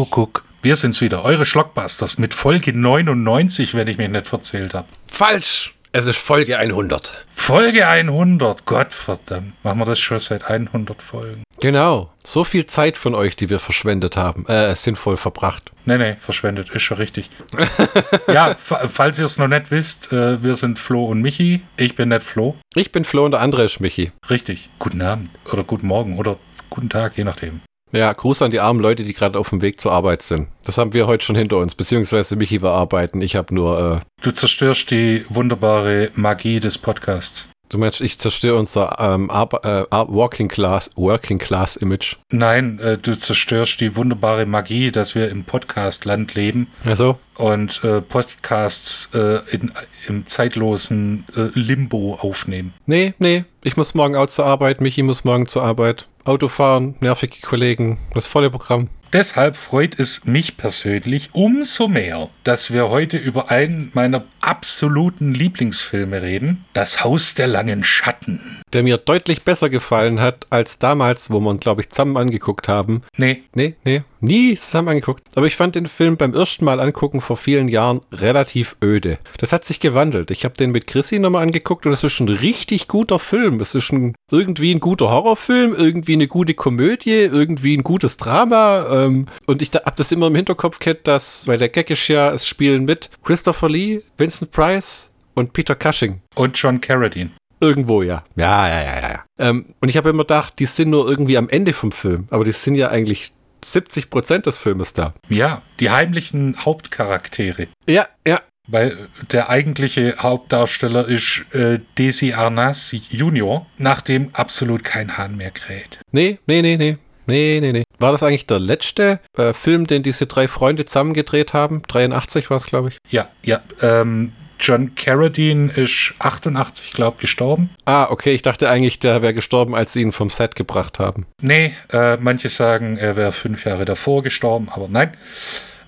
Kuckuck. Wir sind's wieder, eure Schlockbusters mit Folge 99, wenn ich mich nicht verzählt habe. Falsch! Es ist Folge 100. Folge 100, Gottverdammt. Machen wir das schon seit 100 Folgen? Genau. So viel Zeit von euch, die wir verschwendet haben, äh, sinnvoll verbracht. Nee, nee, verschwendet, ist schon richtig. ja, falls ihr es noch nicht wisst, äh, wir sind Flo und Michi. Ich bin nicht Flo. Ich bin Flo und der andere ist Michi. Richtig. Guten Abend oder guten Morgen oder guten Tag, je nachdem. Ja, Gruß an die armen Leute, die gerade auf dem Weg zur Arbeit sind. Das haben wir heute schon hinter uns, beziehungsweise Michi war arbeiten. Ich habe nur. Äh du zerstörst die wunderbare Magie des Podcasts. Du meinst, ich zerstöre unser ähm, äh, Working Class, Working Class Image? Nein, äh, du zerstörst die wunderbare Magie, dass wir im Podcast-Land leben. Also? Und äh, Podcasts äh, in, im zeitlosen äh, Limbo aufnehmen. Nee, nee. Ich muss morgen auch zur Arbeit. Michi muss morgen zur Arbeit. Autofahren, nervige Kollegen, das volle Programm. Deshalb freut es mich persönlich umso mehr, dass wir heute über einen meiner absoluten Lieblingsfilme reden, Das Haus der langen Schatten. Der mir deutlich besser gefallen hat als damals, wo wir ihn, glaube ich, zusammen angeguckt haben. Nee. Nee, nee, nie zusammen angeguckt. Aber ich fand den Film beim ersten Mal angucken vor vielen Jahren relativ öde. Das hat sich gewandelt. Ich habe den mit Chrissy nochmal angeguckt und es ist ein richtig guter Film. Es ist ein, irgendwie ein guter Horrorfilm, irgendwie eine gute Komödie, irgendwie ein gutes Drama. Ähm, und ich habe das immer im Hinterkopf gehabt, dass, weil der Gag ist ja, es spielen mit Christopher Lee, Vincent Price und Peter Cushing. Und John Carradine. Irgendwo, ja. Ja, ja, ja, ja. Ähm, und ich habe immer gedacht, die sind nur irgendwie am Ende vom Film. Aber die sind ja eigentlich 70 Prozent des Filmes da. Ja, die heimlichen Hauptcharaktere. Ja, ja. Weil der eigentliche Hauptdarsteller ist äh, Desi Arnaz Junior, nach dem absolut kein Hahn mehr kräht. Nee, nee, nee, nee. Nee, nee, nee. War das eigentlich der letzte äh, Film, den diese drei Freunde zusammen gedreht haben? 83 war es, glaube ich. Ja, ja. Ähm, John Carradine ist 88, glaube ich, gestorben. Ah, okay. Ich dachte eigentlich, der wäre gestorben, als sie ihn vom Set gebracht haben. Nee, äh, manche sagen, er wäre fünf Jahre davor gestorben, aber nein.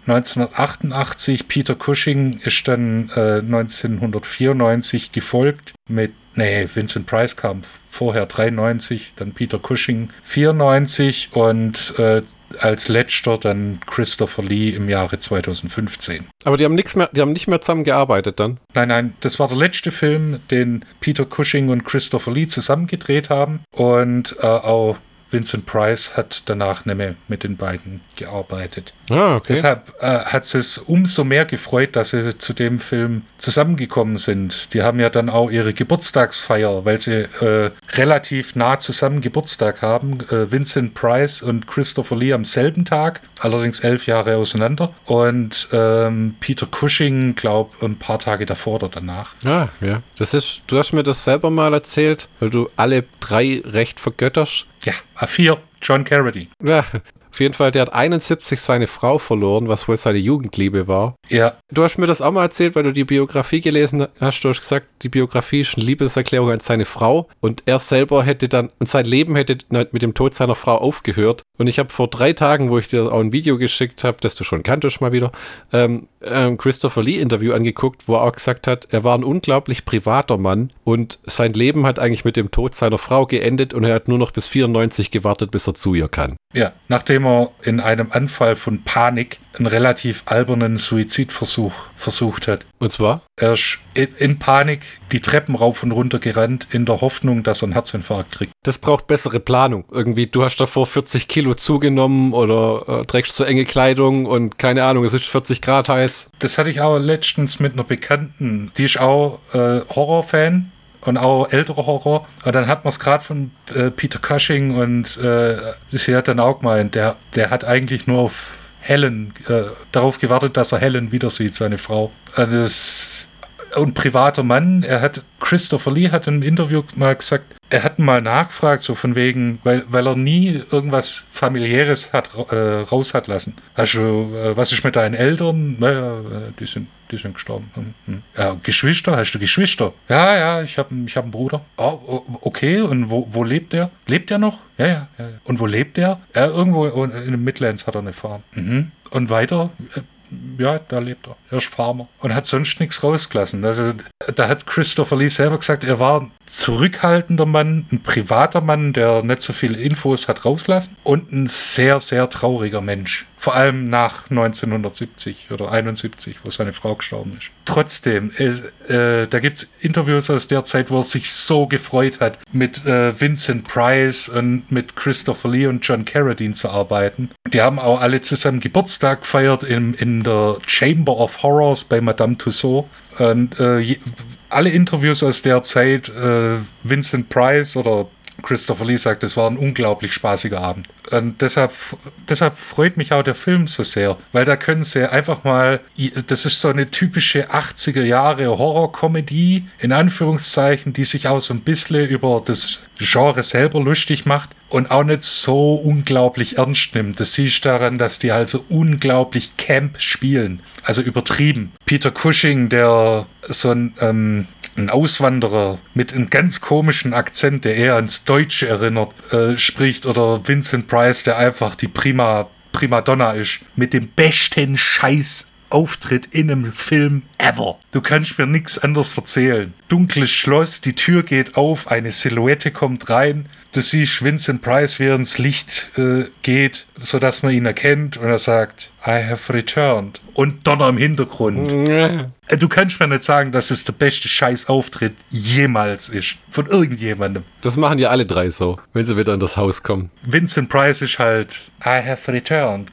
1988, Peter Cushing ist dann äh, 1994 gefolgt mit, nee, Vincent Price kam vorher 93, dann Peter Cushing 94 und äh, als letzter dann Christopher Lee im Jahre 2015. Aber die haben nichts mehr, die haben nicht mehr zusammen gearbeitet dann? Nein, nein, das war der letzte Film, den Peter Cushing und Christopher Lee zusammen gedreht haben und äh, auch Vincent Price hat danach nicht mehr mit den beiden gearbeitet. Ah, okay. Deshalb äh, hat es umso mehr gefreut, dass sie zu dem Film zusammengekommen sind. Die haben ja dann auch ihre Geburtstagsfeier, weil sie äh, relativ nah zusammen Geburtstag haben. Äh, Vincent Price und Christopher Lee am selben Tag, allerdings elf Jahre auseinander. Und ähm, Peter Cushing, glaube ein paar Tage davor oder danach. Ah, ja. Das ist, du hast mir das selber mal erzählt, weil du alle drei recht vergötterst. Ja, A4, John Carradine. Auf jeden Fall, der hat 71 seine Frau verloren, was wohl seine Jugendliebe war. Ja. Du hast mir das auch mal erzählt, weil du die Biografie gelesen hast. Du hast gesagt, die Biografie ist eine Liebeserklärung an seine Frau und er selber hätte dann, und sein Leben hätte mit dem Tod seiner Frau aufgehört. Und ich habe vor drei Tagen, wo ich dir auch ein Video geschickt habe, das du schon kanntest mal wieder, ähm, ähm, Christopher Lee Interview angeguckt, wo er auch gesagt hat, er war ein unglaublich privater Mann und sein Leben hat eigentlich mit dem Tod seiner Frau geendet und er hat nur noch bis 94 gewartet, bis er zu ihr kann. Ja, nachdem er in einem Anfall von Panik einen relativ albernen Suizidversuch versucht hat. Und zwar? Er ist in Panik die Treppen rauf und runter gerannt, in der Hoffnung, dass er einen Herzinfarkt kriegt. Das braucht bessere Planung. Irgendwie, du hast davor 40 Kilo zugenommen oder äh, trägst zu enge Kleidung und keine Ahnung, es ist 40 Grad heiß. Das hatte ich auch letztens mit einer Bekannten, die ist auch äh, Horrorfan und auch ältere Horror. Und dann hat man es gerade von äh, Peter Cushing und äh, sie hat dann auch gemeint, der, der hat eigentlich nur auf Helen, äh, darauf gewartet, dass er Helen wieder sieht, seine Frau. Und das und privater Mann. Er hat, Christopher Lee hat im Interview mal gesagt, er hat mal nachgefragt, so von wegen, weil, weil er nie irgendwas familiäres hat äh, raus hat lassen. Hast du, äh, was ist mit deinen Eltern? Naja, äh, die sind, die sind gestorben. Hm, hm. Ja, Geschwister, hast du Geschwister? Ja, ja, ich habe ich hab einen Bruder. Oh, okay, und wo, wo lebt der? Lebt der noch? Ja, ja, ja. Und wo lebt der? Ja, irgendwo in den Midlands hat er eine Farm. Mhm. Und weiter? Ja, da lebt er. Er ist Farmer und hat sonst nichts rausgelassen. Also da hat Christopher Lee selber gesagt, er war ein zurückhaltender Mann, ein privater Mann, der nicht so viele Infos hat rauslassen und ein sehr, sehr trauriger Mensch. Vor allem nach 1970 oder 71, wo seine Frau gestorben ist. Trotzdem, äh, da gibt es Interviews aus der Zeit, wo er sich so gefreut hat, mit äh, Vincent Price und mit Christopher Lee und John Carradine zu arbeiten. Die haben auch alle zusammen Geburtstag gefeiert in, in der Chamber of Horrors bei Madame Tussauds. Und äh, alle Interviews aus der Zeit, äh, Vincent Price oder Christopher Lee sagt, es war ein unglaublich spaßiger Abend. Und deshalb, deshalb freut mich auch der Film so sehr, weil da können sie einfach mal, das ist so eine typische 80er Jahre Horror-Comedy, in Anführungszeichen, die sich auch so ein bisschen über das Genre selber lustig macht und auch nicht so unglaublich ernst nimmt. Das siehst du daran, dass die also unglaublich Camp spielen. Also übertrieben. Peter Cushing, der so ein, ähm, ein Auswanderer mit einem ganz komischen Akzent, der eher ans Deutsche erinnert, äh, spricht, oder Vincent Price, der einfach die Prima, Primadonna ist, mit dem besten Scheiß Auftritt in einem Film ever. Du kannst mir nichts anderes erzählen. Dunkles Schloss, die Tür geht auf, eine Silhouette kommt rein. Du siehst Vincent Price, wie er ins Licht äh, geht, sodass man ihn erkennt und er sagt, I have returned. Und Donner im Hintergrund. Äh, du kannst mir nicht sagen, dass es der beste Scheißauftritt jemals ist. Von irgendjemandem. Das machen ja alle drei so, wenn sie wieder in das Haus kommen. Vincent Price ist halt, I have returned.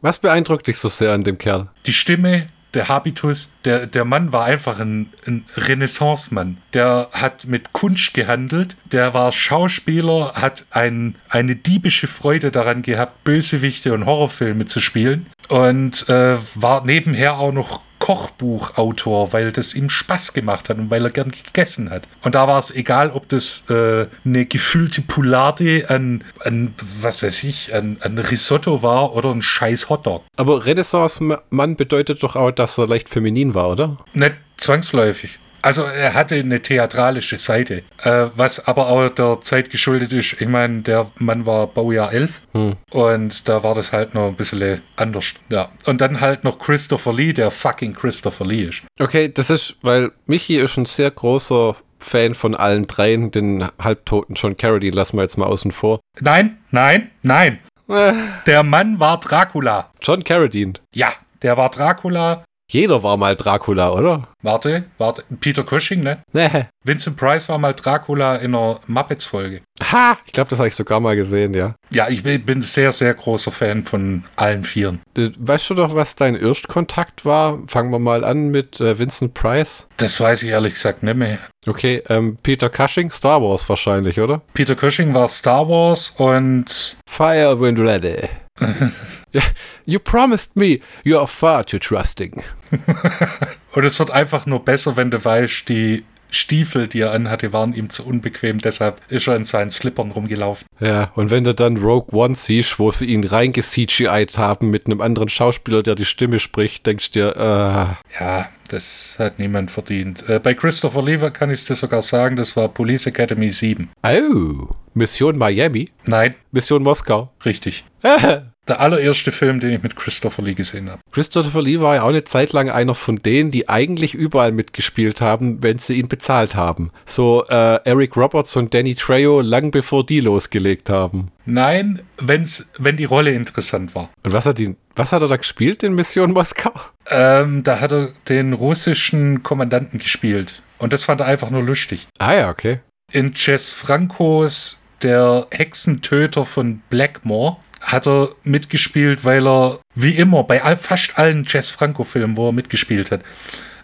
Was beeindruckt dich so sehr an dem Kerl? Die Stimme, der Habitus, der, der Mann war einfach ein, ein Renaissance-Mann. Der hat mit Kunst gehandelt, der war Schauspieler, hat ein, eine diebische Freude daran gehabt, Bösewichte und Horrorfilme zu spielen und äh, war nebenher auch noch Kochbuchautor, weil das ihm Spaß gemacht hat und weil er gern gegessen hat. Und da war es egal, ob das äh, eine gefüllte Poularde an, an, was weiß ich, an, an Risotto war oder ein scheiß Hotdog. Aber Renaissance-Mann bedeutet doch auch, dass er leicht feminin war, oder? Nicht zwangsläufig. Also er hatte eine theatralische Seite, äh, was aber auch der Zeit geschuldet ist. Ich meine, der Mann war Baujahr 11 hm. und da war das halt noch ein bisschen anders. Ja. Und dann halt noch Christopher Lee, der fucking Christopher Lee ist. Okay, das ist, weil Michi ist ein sehr großer Fan von allen dreien, den halbtoten John Carradine lassen wir jetzt mal außen vor. Nein, nein, nein. Äh. Der Mann war Dracula. John Carradine. Ja, der war Dracula jeder war mal Dracula, oder? Warte, warte. Peter Cushing, ne? Nee. Vincent Price war mal Dracula in einer Muppets-Folge. Ha! Ich glaube, das habe ich sogar mal gesehen, ja. Ja, ich bin sehr, sehr großer Fan von allen Vieren. Weißt du doch, was dein Erstkontakt war? Fangen wir mal an mit äh, Vincent Price. Das weiß ich ehrlich gesagt nicht mehr. Okay, ähm, Peter Cushing, Star Wars wahrscheinlich, oder? Peter Cushing war Star Wars und... Fire when ready. you promised me, you are far too trusting. Und es wird einfach nur besser, wenn du weißt, die Stiefel, die er anhatte, waren ihm zu unbequem, deshalb ist er in seinen Slippern rumgelaufen. Ja, und wenn du dann Rogue One siehst, wo sie ihn reingecgi'd haben mit einem anderen Schauspieler, der die Stimme spricht, denkst du dir, äh. Ja, das hat niemand verdient. Äh, bei Christopher Lever kann ich es dir sogar sagen, das war Police Academy 7. Oh, Mission Miami? Nein. Mission Moskau? Richtig. Der allererste Film, den ich mit Christopher Lee gesehen habe. Christopher Lee war ja auch eine Zeit lang einer von denen, die eigentlich überall mitgespielt haben, wenn sie ihn bezahlt haben. So äh, Eric Roberts und Danny Trejo lang bevor die losgelegt haben. Nein, wenn's, wenn die Rolle interessant war. Und was hat, die, was hat er da gespielt in Mission Moskau? Ähm, da hat er den russischen Kommandanten gespielt. Und das fand er einfach nur lustig. Ah ja, okay. In Jess Francos Der Hexentöter von Blackmore hat er mitgespielt, weil er wie immer bei all, fast allen Jess Franco-Filmen, wo er mitgespielt hat,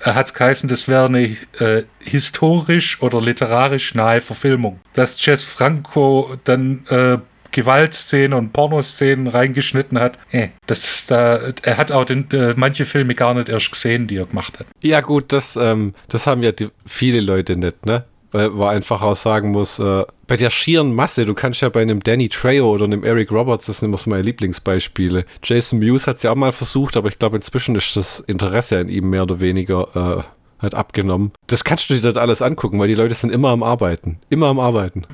er hat es geheißen, das wäre eine äh, historisch oder literarisch nahe Verfilmung. Dass Jess Franco dann äh, Gewaltszenen und Pornoszenen reingeschnitten hat. Äh, das, da, er hat auch den, äh, manche Filme gar nicht erst gesehen, die er gemacht hat. Ja gut, das, ähm, das haben ja die, viele Leute nicht, ne? Weil man einfach auch sagen muss, äh, bei der schieren Masse, du kannst ja bei einem Danny Trejo oder einem Eric Roberts, das sind immer so meine Lieblingsbeispiele. Jason Mewes hat es ja auch mal versucht, aber ich glaube, inzwischen ist das Interesse an ihm mehr oder weniger äh, halt abgenommen. Das kannst du dir dort alles angucken, weil die Leute sind immer am Arbeiten. Immer am Arbeiten.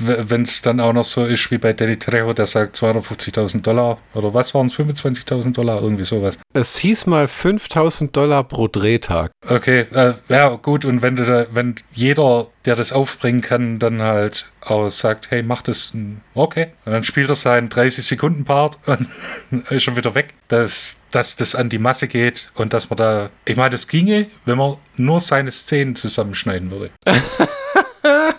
Wenn es dann auch noch so ist wie bei Danny Trejo, der sagt 250.000 Dollar oder was waren es, 25.000 Dollar, irgendwie sowas. Es hieß mal 5.000 Dollar pro Drehtag. Okay, äh, ja gut, und wenn, du da, wenn jeder der das aufbringen kann, dann halt auch sagt, hey, mach das, okay. Und dann spielt er seinen 30-Sekunden-Part und ist schon wieder weg. Dass, dass das an die Masse geht und dass man da, ich meine, das ginge, wenn man nur seine Szenen zusammenschneiden würde.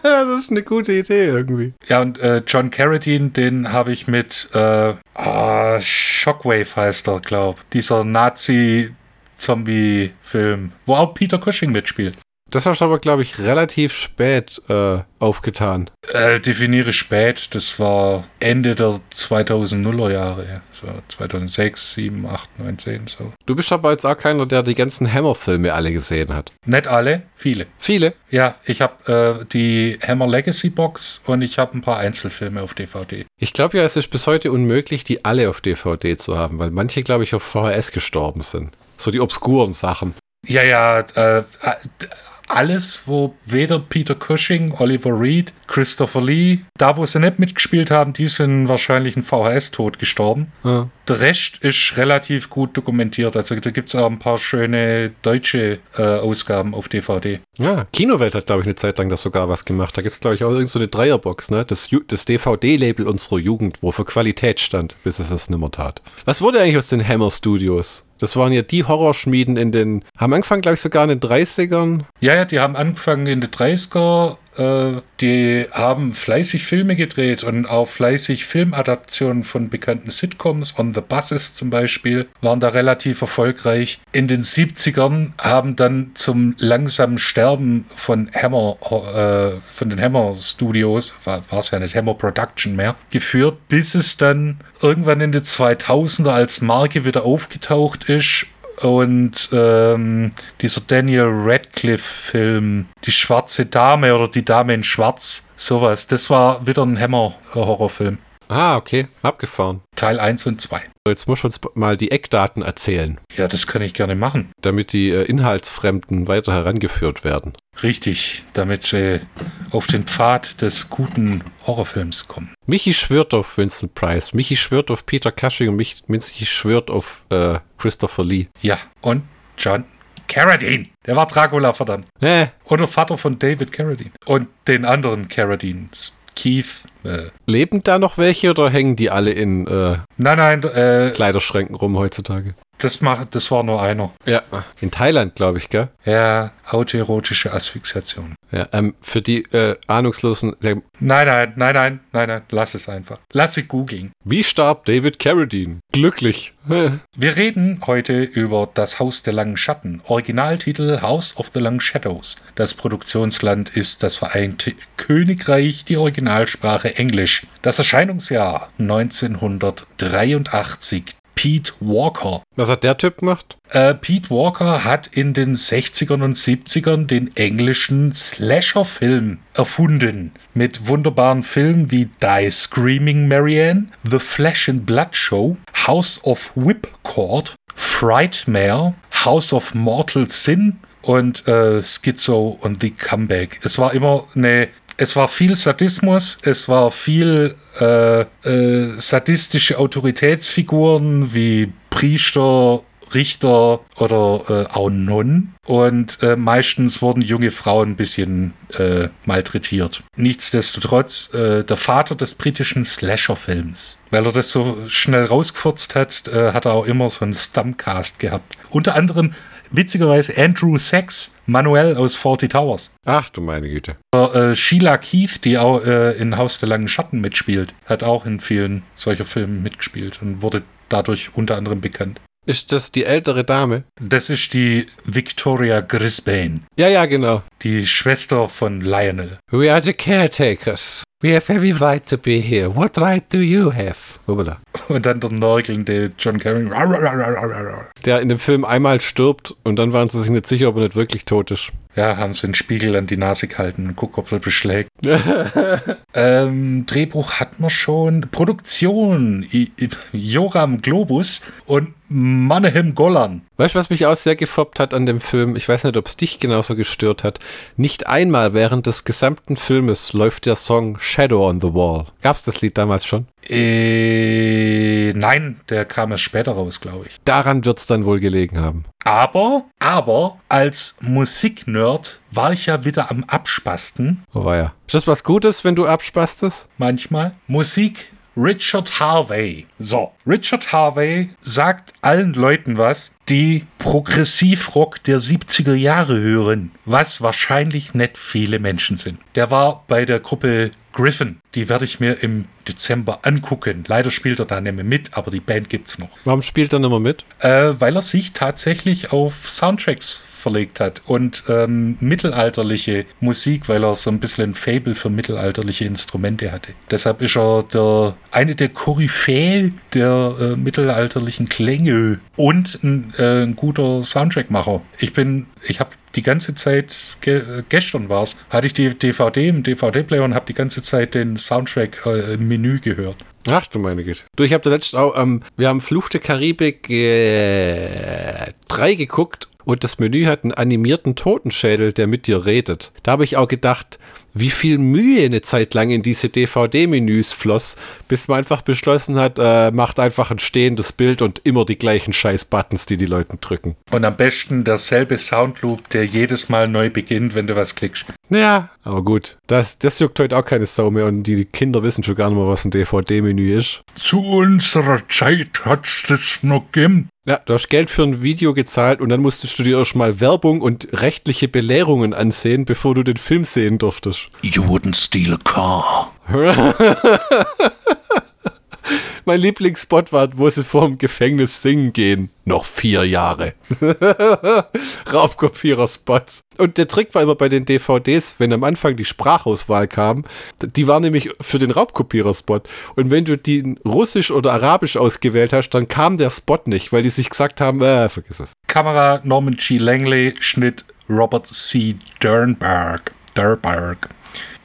das ist eine gute Idee irgendwie. Ja, und äh, John Carradine, den habe ich mit äh, oh, Shockwave heißt er, glaub. Dieser Nazi-Zombie-Film, wo auch Peter Cushing mitspielt. Das hast du aber, glaube ich, relativ spät äh, aufgetan. Äh, definiere spät, das war Ende der 2000er Jahre, so 2006, 7, 8, 9, 10, so. Du bist aber jetzt auch keiner, der die ganzen Hammer-Filme alle gesehen hat. Nicht alle, viele. Viele? Ja, ich habe äh, die Hammer Legacy Box und ich habe ein paar Einzelfilme auf DVD. Ich glaube ja, es ist bis heute unmöglich, die alle auf DVD zu haben, weil manche, glaube ich, auf VHS gestorben sind. So die obskuren Sachen. Ja, ja, äh, alles, wo weder Peter Cushing, Oliver Reed, Christopher Lee, da wo sie nicht mitgespielt haben, die sind wahrscheinlich ein VHS-Tod gestorben. Ja. Der Rest ist relativ gut dokumentiert. Also da gibt es auch ein paar schöne deutsche äh, Ausgaben auf DVD. Ja, Kinowelt hat, glaube ich, eine Zeit lang das sogar was gemacht. Da gibt es, glaube ich, auch irgend so eine Dreierbox, ne? Das, das DVD-Label unserer Jugend, wo für Qualität stand, bis es es nimmer tat. Was wurde eigentlich aus den Hammer Studios? Das waren ja die Horrorschmieden in den, haben angefangen, glaube ich, sogar in den 30ern. Ja, ja, die haben angefangen in den 30er äh, die haben fleißig Filme gedreht und auch fleißig Filmadaptionen von bekannten Sitcoms. On the Buses zum Beispiel waren da relativ erfolgreich. In den 70ern haben dann zum langsamen Sterben von Hammer, äh, von den Hammer Studios, war es ja nicht Hammer Production mehr, geführt, bis es dann irgendwann in den 2000er als Marke wieder aufgetaucht ist und ähm, dieser Daniel Radcliffe-Film, Die schwarze Dame oder Die Dame in Schwarz, sowas. Das war wieder ein Hammer-Horrorfilm. Ah, okay, abgefahren. Teil 1 und 2. Jetzt muss uns mal die Eckdaten erzählen. Ja, das kann ich gerne machen. Damit die äh, Inhaltsfremden weiter herangeführt werden. Richtig, damit sie auf den Pfad des guten Horrorfilms kommen. Michi schwört auf Vincent Price, Michi schwört auf Peter Cushing und Michi schwört auf äh, Christopher Lee. Ja, und John Carradine. Der war Dracula, verdammt. Äh. Oder Vater von David Carradine. Und den anderen Carradine. Keith. Äh. Leben da noch welche oder hängen die alle in äh, nein, nein, äh, Kleiderschränken rum heutzutage? Das, mach, das war nur einer. Ja, in Thailand, glaube ich, gell? Ja, autoerotische Asphyxiation. Ja, ähm, für die äh, Ahnungslosen. nein, nein, nein, nein, nein, nein, lass es einfach. Lass sie googeln. Wie starb David Carradine? Glücklich. Wir reden heute über Das Haus der langen Schatten. Originaltitel House of the Long Shadows. Das Produktionsland ist das Vereinte Königreich, die Originalsprache Englisch. Das Erscheinungsjahr 1983. Pete Walker. Was hat der Typ gemacht? Äh, Pete Walker hat in den 60ern und 70ern den englischen Slasher-Film erfunden. Mit wunderbaren Filmen wie Die Screaming Marianne, The Flesh and Blood Show, House of Whipcord, Frightmare, House of Mortal Sin und äh, Schizo und The Comeback. Es war immer eine es war viel Sadismus, es war viel äh, äh, sadistische Autoritätsfiguren wie Priester, Richter oder äh, auch Nonnen. Und äh, meistens wurden junge Frauen ein bisschen äh, malträtiert. Nichtsdestotrotz äh, der Vater des britischen Slasher-Films. Weil er das so schnell rausgefurzt hat, äh, hat er auch immer so einen Stumpcast gehabt. Unter anderem witzigerweise Andrew Sachs, Manuel aus 40 Towers. Ach du meine Güte. Äh, Sheila Keith, die auch äh, in Haus der langen Schatten mitspielt, hat auch in vielen solcher Filmen mitgespielt und wurde dadurch unter anderem bekannt. Ist das die ältere Dame? Das ist die Victoria Grisbane. Ja, ja, genau. Die Schwester von Lionel. We are the caretakers. We have every right to be here. What right do you have? Hoppala. Und dann der nörgelnde John Kerry. Der in dem Film einmal stirbt und dann waren sie sich nicht sicher, ob er nicht wirklich tot ist. Ja, haben sie den Spiegel an die Nase gehalten und gucken, ob er beschlägt. ähm, Drehbuch hat man schon. Produktion, I I Joram Globus. Und Manahem Golan. Weißt du, was mich auch sehr gefoppt hat an dem Film? Ich weiß nicht, ob es dich genauso gestört hat. Nicht einmal während des gesamten Filmes läuft der Song Shadow on the Wall. Gab's das Lied damals schon? Äh, nein, der kam erst später raus, glaube ich. Daran wird's dann wohl gelegen haben. Aber, aber, als Musiknerd war ich ja wieder am Abspasten. Oh war ja. Ist das was Gutes, wenn du abspastest? Manchmal. Musik Richard Harvey. So, Richard Harvey sagt allen Leuten was, die Progressivrock der 70er Jahre hören, was wahrscheinlich nicht viele Menschen sind. Der war bei der Gruppe Griffin. Die werde ich mir im Dezember angucken. Leider spielt er da nicht mehr mit, aber die Band gibt's noch. Warum spielt er nicht mehr mit? Äh, weil er sich tatsächlich auf Soundtracks verlegt hat und ähm, mittelalterliche Musik, weil er so ein bisschen ein Fable für mittelalterliche Instrumente hatte. Deshalb ist er der, eine der Koryphäen der äh, mittelalterlichen Klänge und ein, äh, ein guter Soundtrackmacher. Ich bin, ich habe die ganze Zeit, ge gestern war es, hatte ich die DVD im DVD-Player und habe die ganze Zeit den Soundtrack äh, im Menü gehört. Ach du meine Güte. Du, ich habe da letztens auch, ähm, wir haben Fluch der Karibik äh, 3 geguckt und das Menü hat einen animierten Totenschädel, der mit dir redet. Da habe ich auch gedacht, wie viel Mühe eine Zeit lang in diese DVD-Menüs floss, bis man einfach beschlossen hat, äh, macht einfach ein stehendes Bild und immer die gleichen Scheiß-Buttons, die die Leute drücken. Und am besten derselbe Soundloop, der jedes Mal neu beginnt, wenn du was klickst. Ja, aber gut. Das, das juckt heute auch keine Sau mehr und die Kinder wissen schon gar nicht mehr, was ein DVD-Menü ist. Zu unserer Zeit hat's das noch gegeben. Ja, du hast Geld für ein Video gezahlt und dann musstest du dir erstmal Werbung und rechtliche Belehrungen ansehen, bevor du den Film sehen durftest. You wouldn't steal a car. mein Lieblingsspot war, wo sie vor dem Gefängnis singen gehen. Noch vier Jahre. Raubkopierer-Spot. Und der Trick war immer bei den DVDs, wenn am Anfang die Sprachauswahl kam, die war nämlich für den Raubkopierer-Spot. Und wenn du die Russisch oder Arabisch ausgewählt hast, dann kam der Spot nicht, weil die sich gesagt haben, äh, vergiss es. Kamera Norman G. Langley, Schnitt Robert C. Dernberg. Dernberg.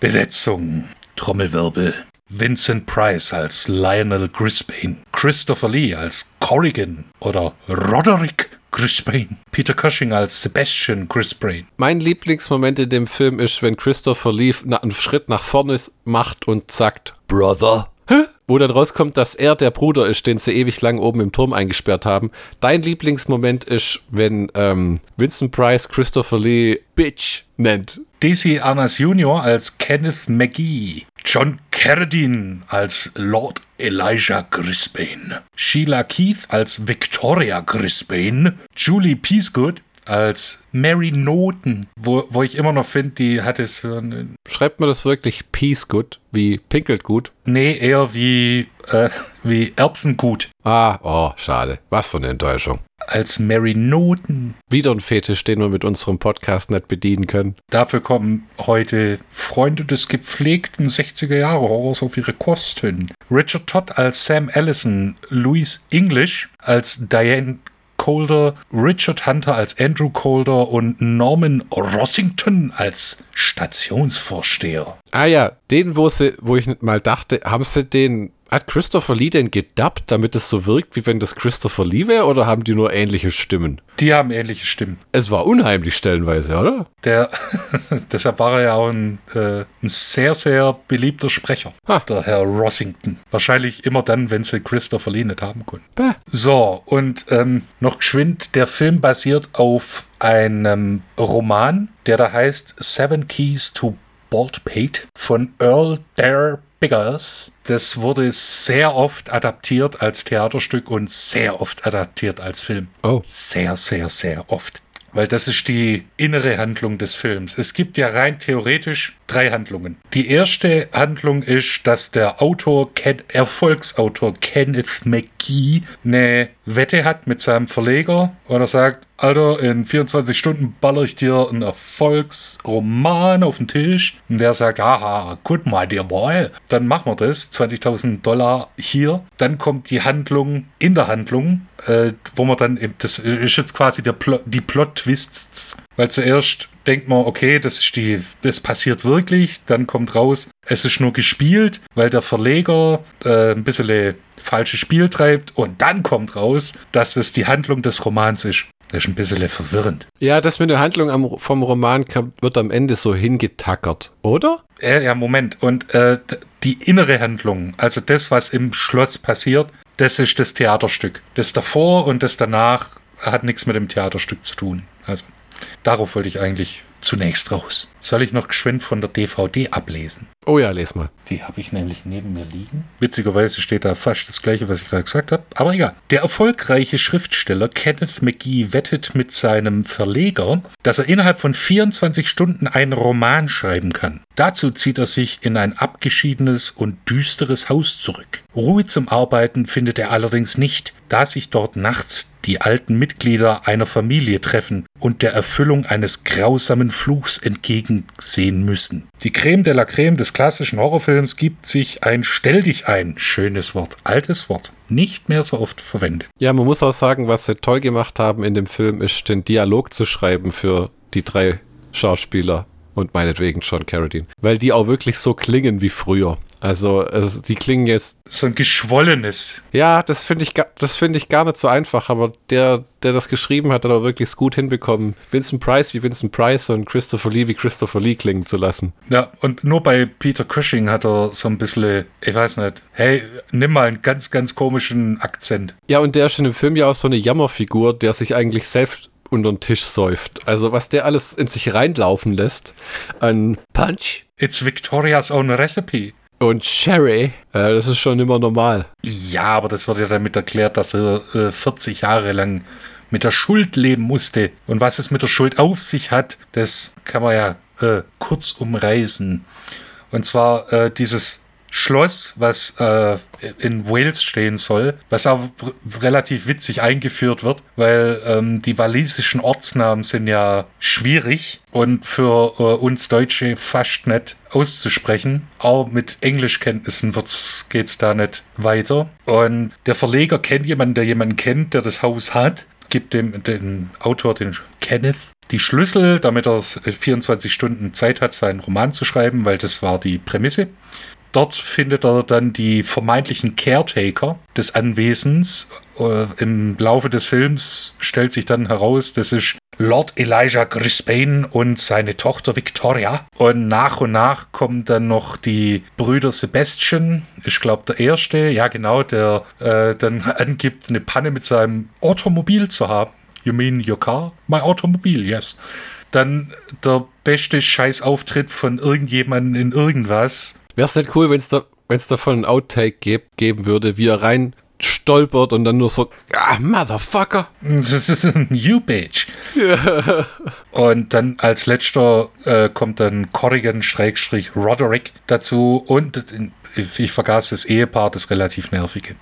Besetzung. Trommelwirbel. Vincent Price als Lionel Grisbane, Christopher Lee als Corrigan oder Roderick Grisbane, Peter Cushing als Sebastian Grisbane. Mein Lieblingsmoment in dem Film ist, wenn Christopher Lee einen Schritt nach vorne macht und sagt, Brother. Hä? Wo dann rauskommt, dass er der Bruder ist, den sie ewig lang oben im Turm eingesperrt haben. Dein Lieblingsmoment ist, wenn ähm, Vincent Price Christopher Lee Bitch nennt. DC Arnas Jr. als Kenneth McGee, John Carradine als Lord Elijah Grisbane, Sheila Keith als Victoria Grisbane, Julie Peasgood als Mary Noten, wo, wo ich immer noch finde, die hat es. Äh, Schreibt man das wirklich Peasgood, wie pinkelt gut? Nee, eher wie, äh, wie Erbsengut. Ah, oh, schade. Was für eine Enttäuschung als Mary Noten. Wieder ein Fetisch, den wir mit unserem Podcast nicht bedienen können. Dafür kommen heute Freunde des gepflegten 60er-Jahre-Horrors auf ihre Kosten. Richard Todd als Sam Allison, Louise English als Diane Colder, Richard Hunter als Andrew Colder und Norman Rossington als Stationsvorsteher. Ah ja, den, wo, sie, wo ich nicht mal dachte, haben sie den hat Christopher Lee denn gedubbt, damit es so wirkt, wie wenn das Christopher Lee wäre, oder haben die nur ähnliche Stimmen? Die haben ähnliche Stimmen. Es war unheimlich stellenweise, oder? Der, deshalb war er ja auch ein, äh, ein sehr, sehr beliebter Sprecher, ha. der Herr Rossington. Wahrscheinlich immer dann, wenn sie Christopher Lee nicht haben konnten. Bäh. So, und ähm, noch geschwind, der Film basiert auf einem Roman, der da heißt Seven Keys to Baldpate von Earl Dare Biggers. Das wurde sehr oft adaptiert als Theaterstück und sehr oft adaptiert als Film. Oh. Sehr, sehr, sehr oft. Weil das ist die innere Handlung des Films. Es gibt ja rein theoretisch drei Handlungen. Die erste Handlung ist, dass der Autor, Ken, Erfolgsautor Kenneth McGee eine Wette hat mit seinem Verleger und er sagt, Alter, in 24 Stunden baller ich dir einen Erfolgsroman auf den Tisch. Und der sagt, haha, gut my dear boy. Dann machen wir das, 20.000 Dollar hier. Dann kommt die Handlung in der Handlung, äh, wo man dann, das ist jetzt quasi der Plot, die Plot-Twists, weil zuerst denkt man, okay, das ist die, das passiert wirklich. Dann kommt raus, es ist nur gespielt, weil der Verleger äh, ein bisschen falsches Spiel treibt. Und dann kommt raus, dass es die Handlung des Romans ist. Das ist ein bisschen verwirrend. Ja, das mit der Handlung am, vom Roman wird am Ende so hingetackert, oder? Ja, ja Moment. Und äh, die innere Handlung, also das, was im Schloss passiert, das ist das Theaterstück. Das davor und das danach hat nichts mit dem Theaterstück zu tun. Also darauf wollte ich eigentlich zunächst raus. Soll ich noch geschwind von der DVD ablesen? Oh ja, les mal. Die habe ich nämlich neben mir liegen. Witzigerweise steht da fast das gleiche, was ich gerade gesagt habe. Aber egal. Der erfolgreiche Schriftsteller Kenneth McGee wettet mit seinem Verleger, dass er innerhalb von 24 Stunden einen Roman schreiben kann. Dazu zieht er sich in ein abgeschiedenes und düsteres Haus zurück. Ruhe zum Arbeiten findet er allerdings nicht, da sich dort nachts die alten Mitglieder einer Familie treffen und der Erfüllung eines grausamen Fluchs entgegensehen müssen. Die Creme de la Creme des klassischen Horrorfilms gibt sich ein Stell dich ein, schönes Wort, altes Wort, nicht mehr so oft verwendet. Ja, man muss auch sagen, was sie toll gemacht haben in dem Film, ist den Dialog zu schreiben für die drei Schauspieler und meinetwegen John Carradine, weil die auch wirklich so klingen wie früher. Also, also die klingen jetzt. So ein geschwollenes. Ja, das finde ich, das finde ich gar nicht so einfach, aber der, der das geschrieben hat, hat auch wirklich gut hinbekommen, Vincent Price wie Vincent Price und Christopher Lee wie Christopher Lee klingen zu lassen. Ja, und nur bei Peter Cushing hat er so ein bisschen, ich weiß nicht, hey, nimm mal einen ganz, ganz komischen Akzent. Ja, und der ist in dem Film ja auch so eine Jammerfigur, der sich eigentlich selbst unter den Tisch säuft. Also was der alles in sich reinlaufen lässt an Punch. It's Victoria's own recipe. Und Sherry, äh, das ist schon immer normal. Ja, aber das wird ja damit erklärt, dass er äh, 40 Jahre lang mit der Schuld leben musste. Und was es mit der Schuld auf sich hat, das kann man ja äh, kurz umreißen. Und zwar äh, dieses Schloss, was äh, in Wales stehen soll, was auch relativ witzig eingeführt wird, weil ähm, die walisischen Ortsnamen sind ja schwierig und für äh, uns Deutsche fast nicht auszusprechen. Auch mit Englischkenntnissen geht es da nicht weiter. Und der Verleger kennt jemanden, der jemanden kennt, der das Haus hat, gibt dem den Autor, den Kenneth, die Schlüssel, damit er 24 Stunden Zeit hat, seinen Roman zu schreiben, weil das war die Prämisse. Dort findet er dann die vermeintlichen Caretaker des Anwesens. Äh, Im Laufe des Films stellt sich dann heraus, das ist Lord Elijah Grisbane und seine Tochter Victoria. Und nach und nach kommen dann noch die Brüder Sebastian, ich glaube der erste, ja genau, der äh, dann angibt, eine Panne mit seinem Automobil zu haben. You mean your car? My automobile, yes. Dann der beste Scheißauftritt von irgendjemandem in irgendwas. Wäre es nicht cool, wenn es da, wenn's davon ein Outtake ge geben würde, wie er rein stolpert und dann nur so, ah, Motherfucker. Das ist ein You Bitch. Ja. Und dann als letzter äh, kommt dann Corrigan Schrägstrich Roderick dazu und ich, ich vergaß das Ehepaar, das relativ nervige,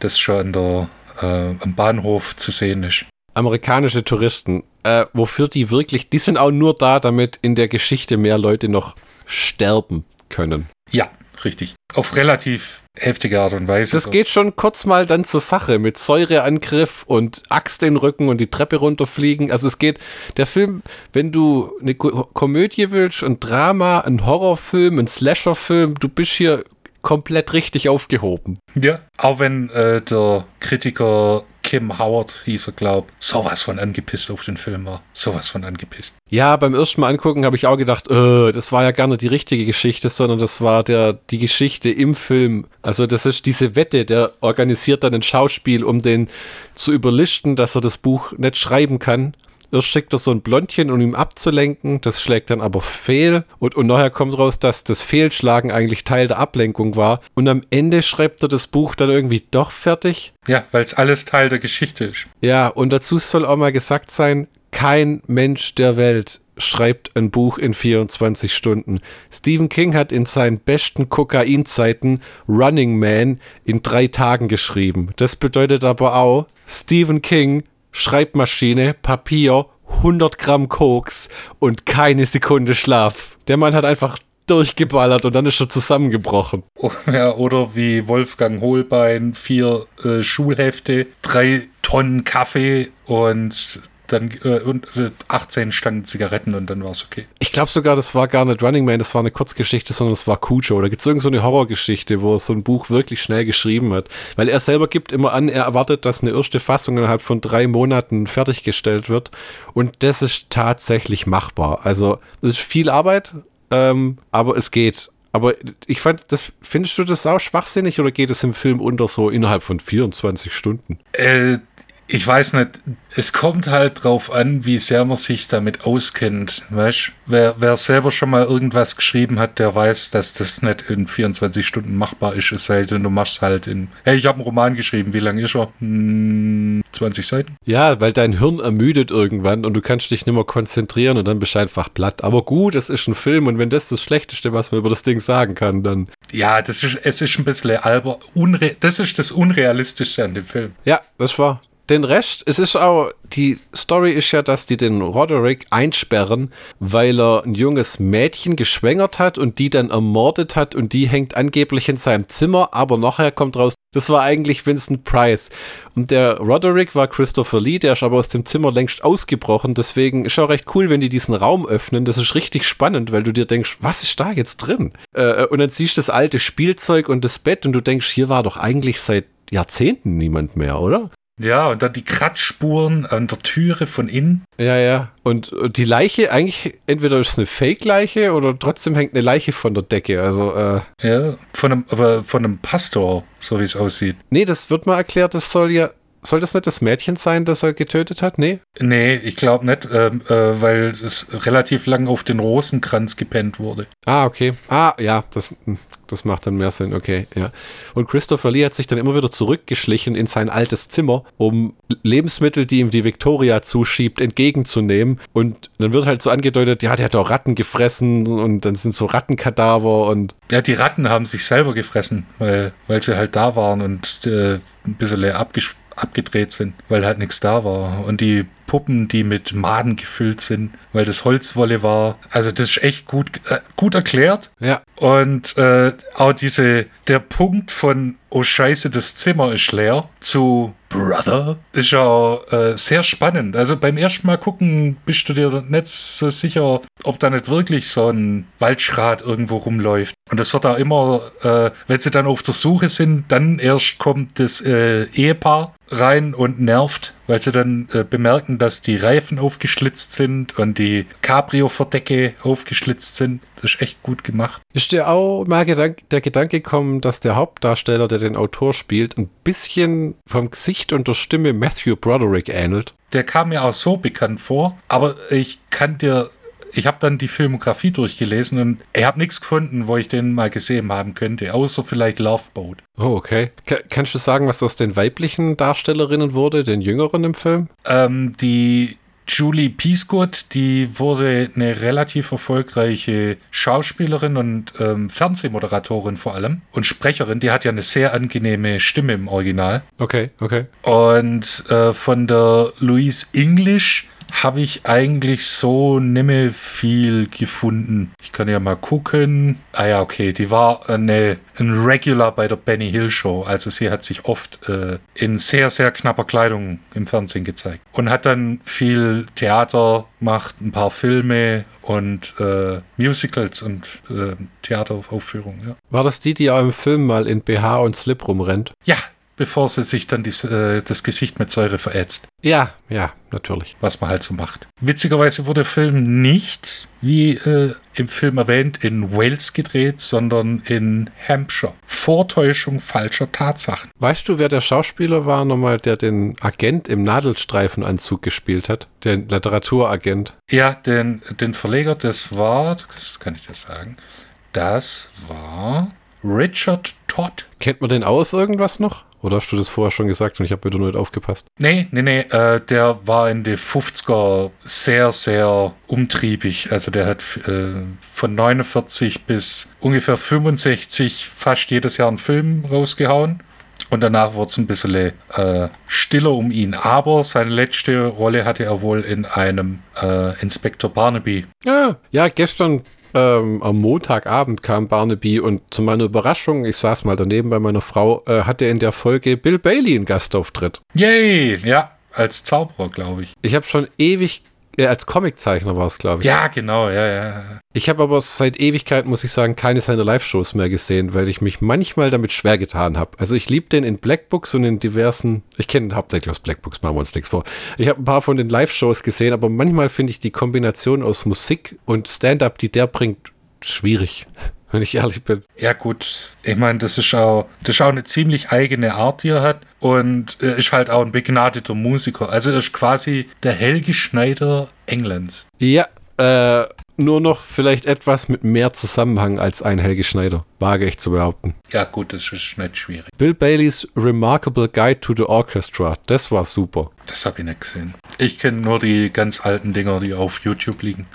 das schon der, äh, am Bahnhof zu sehen ist. Amerikanische Touristen, äh, wofür die wirklich, die sind auch nur da, damit in der Geschichte mehr Leute noch sterben können. Ja, richtig. Auf relativ heftige Art und Weise. Das geht schon kurz mal dann zur Sache mit Säureangriff und Axt in den Rücken und die Treppe runterfliegen. Also es geht, der Film, wenn du eine Komödie willst, ein Drama, ein Horrorfilm, ein Slasherfilm, du bist hier komplett richtig aufgehoben. Ja, auch wenn äh, der Kritiker Kim Howard hieß er, glaub, sowas von angepisst auf den Film war. Sowas von angepisst. Ja, beim ersten Mal angucken habe ich auch gedacht, äh, das war ja gar nicht die richtige Geschichte, sondern das war der, die Geschichte im Film. Also das ist diese Wette, der organisiert dann ein Schauspiel, um den zu überlisten, dass er das Buch nicht schreiben kann. Erst schickt er so ein Blondchen, um ihn abzulenken. Das schlägt dann aber fehl. Und, und nachher kommt raus, dass das Fehlschlagen eigentlich Teil der Ablenkung war. Und am Ende schreibt er das Buch dann irgendwie doch fertig. Ja, weil es alles Teil der Geschichte ist. Ja, und dazu soll auch mal gesagt sein, kein Mensch der Welt schreibt ein Buch in 24 Stunden. Stephen King hat in seinen besten Kokainzeiten Running Man in drei Tagen geschrieben. Das bedeutet aber auch, Stephen King Schreibmaschine, Papier, 100 Gramm Koks und keine Sekunde Schlaf. Der Mann hat einfach durchgeballert und dann ist er zusammengebrochen. Oh, ja, oder wie Wolfgang Hohlbein, vier äh, Schulhefte, drei Tonnen Kaffee und dann äh, und äh, 18 Stangen Zigaretten und dann war es okay. Ich glaube sogar, das war gar nicht Running Man, das war eine Kurzgeschichte, sondern das war Cujo. Da gibt es irgendeine so Horrorgeschichte, wo er so ein Buch wirklich schnell geschrieben hat. Weil er selber gibt immer an, er erwartet, dass eine erste Fassung innerhalb von drei Monaten fertiggestellt wird. Und das ist tatsächlich machbar. Also, es ist viel Arbeit, ähm, aber es geht. Aber ich fand, das findest du das auch schwachsinnig oder geht es im Film unter so innerhalb von 24 Stunden? Äh, ich weiß nicht, es kommt halt drauf an, wie sehr man sich damit auskennt. Weißt wer, wer selber schon mal irgendwas geschrieben hat, der weiß, dass das nicht in 24 Stunden machbar ist, es sei denn, du machst halt in. Hey, ich habe einen Roman geschrieben, wie lang ist er? Hm, 20 Seiten? Ja, weil dein Hirn ermüdet irgendwann und du kannst dich nicht mehr konzentrieren und dann bist du einfach platt. Aber gut, es ist ein Film und wenn das das Schlechteste, was man über das Ding sagen kann, dann. Ja, das ist, es ist ein bisschen alber. Unre das ist das Unrealistische an dem Film. Ja, das war den Rest, es ist auch, die Story ist ja, dass die den Roderick einsperren, weil er ein junges Mädchen geschwängert hat und die dann ermordet hat und die hängt angeblich in seinem Zimmer, aber nachher kommt raus, das war eigentlich Vincent Price. Und der Roderick war Christopher Lee, der ist aber aus dem Zimmer längst ausgebrochen, deswegen ist auch recht cool, wenn die diesen Raum öffnen, das ist richtig spannend, weil du dir denkst, was ist da jetzt drin? Äh, und dann siehst du das alte Spielzeug und das Bett und du denkst, hier war doch eigentlich seit Jahrzehnten niemand mehr, oder? Ja, und dann die Kratzspuren an der Türe von innen. Ja, ja. Und, und die Leiche, eigentlich, entweder ist es eine Fake-Leiche oder trotzdem hängt eine Leiche von der Decke. Also, äh. Ja, von einem, aber von einem Pastor, so wie es aussieht. Nee, das wird mal erklärt, das soll ja. Soll das nicht das Mädchen sein, das er getötet hat? Nee? Nee, ich glaube nicht, ähm, äh, weil es relativ lang auf den Rosenkranz gepennt wurde. Ah, okay. Ah, ja, das, hm das macht dann mehr Sinn, okay, ja. Und Christopher Lee hat sich dann immer wieder zurückgeschlichen in sein altes Zimmer, um Lebensmittel, die ihm die Victoria zuschiebt, entgegenzunehmen. Und dann wird halt so angedeutet, ja, der hat auch Ratten gefressen und dann sind so Rattenkadaver und. Ja, die Ratten haben sich selber gefressen, weil, weil sie halt da waren und äh, ein bisschen abgesch abgedreht sind, weil halt nichts da war. Und die Puppen, die mit Maden gefüllt sind, weil das Holzwolle war. Also das ist echt gut, äh, gut erklärt. Ja. Und äh, auch diese, der Punkt von, oh scheiße, das Zimmer ist leer, zu Brother, ist ja äh, sehr spannend. Also beim ersten Mal gucken bist du dir nicht so sicher, ob da nicht wirklich so ein Waldschrat irgendwo rumläuft. Und das wird da immer, äh, wenn sie dann auf der Suche sind, dann erst kommt das äh, Ehepaar rein und nervt, weil sie dann äh, bemerken, dass die Reifen aufgeschlitzt sind und die Cabrio-Verdecke aufgeschlitzt sind. Das ist echt gut gemacht. Ist dir auch mal Gedank der Gedanke gekommen, dass der Hauptdarsteller, der den Autor spielt, ein bisschen vom Gesicht und der Stimme Matthew Broderick ähnelt? Der kam mir auch so bekannt vor, aber ich kann dir ich habe dann die Filmografie durchgelesen und ich habe nichts gefunden, wo ich den mal gesehen haben könnte, außer vielleicht Loveboat. Oh, okay. Ka kannst du sagen, was aus den weiblichen Darstellerinnen wurde, den jüngeren im Film? Ähm, die Julie Peasgood, die wurde eine relativ erfolgreiche Schauspielerin und ähm, Fernsehmoderatorin vor allem und Sprecherin. Die hat ja eine sehr angenehme Stimme im Original. Okay, okay. Und äh, von der Louise English habe ich eigentlich so nimmer viel gefunden. Ich kann ja mal gucken. Ah ja, okay, die war eine, ein Regular bei der Benny Hill Show. Also sie hat sich oft äh, in sehr, sehr knapper Kleidung im Fernsehen gezeigt. Und hat dann viel Theater gemacht, ein paar Filme und äh, Musicals und äh, Theateraufführungen. Ja. War das die, die auch im Film mal in BH und Slip rumrennt? Ja, bevor sie sich dann dies, äh, das Gesicht mit Säure verätzt. Ja, ja, natürlich. Was man halt so macht. Witzigerweise wurde der Film nicht, wie äh, im Film erwähnt, in Wales gedreht, sondern in Hampshire. Vortäuschung falscher Tatsachen. Weißt du, wer der Schauspieler war nochmal, der den Agent im Nadelstreifenanzug gespielt hat? Den Literaturagent. Ja, den, den Verleger, das war, das kann ich dir sagen, das war Richard Todd. Kennt man den aus irgendwas noch? Oder hast du das vorher schon gesagt und ich habe wieder nur nicht aufgepasst? Nee, nee, nee. Äh, der war in den 50er sehr, sehr umtriebig. Also der hat äh, von 49 bis ungefähr 65 fast jedes Jahr einen Film rausgehauen. Und danach wurde es ein bisschen äh, stiller um ihn. Aber seine letzte Rolle hatte er wohl in einem äh, Inspektor Barnaby. Ja, ja, gestern ähm, am Montagabend kam Barnaby und zu meiner Überraschung, ich saß mal daneben bei meiner Frau, äh, hatte in der Folge Bill Bailey einen Gastauftritt. Yay, ja. als Zauberer, glaube ich. Ich habe schon ewig, äh, als Comiczeichner war es, glaube ich. Ja, genau, ja, ja. Ich habe aber seit Ewigkeit, muss ich sagen, keine seiner Live-Shows mehr gesehen, weil ich mich manchmal damit schwer getan habe. Also ich liebe den in Blackbooks und in diversen, ich kenne ihn hauptsächlich aus Blackbooks, machen wir uns nichts vor. Ich habe ein paar von den Live-Shows gesehen, aber manchmal finde ich die Kombination aus Musik und Stand-up, die der bringt, schwierig, wenn ich ehrlich bin. Ja, gut. Ich meine, das ist auch, das ist auch eine ziemlich eigene Art, die er hat. Und er ist halt auch ein begnadeter Musiker. Also er ist quasi der Helge Schneider Englands. Ja, äh, nur noch vielleicht etwas mit mehr Zusammenhang als ein Helge Schneider, wage ich zu behaupten. Ja, gut, das ist nicht schwierig. Bill Baileys Remarkable Guide to the Orchestra, das war super. Das habe ich nicht gesehen. Ich kenne nur die ganz alten Dinger, die auf YouTube liegen.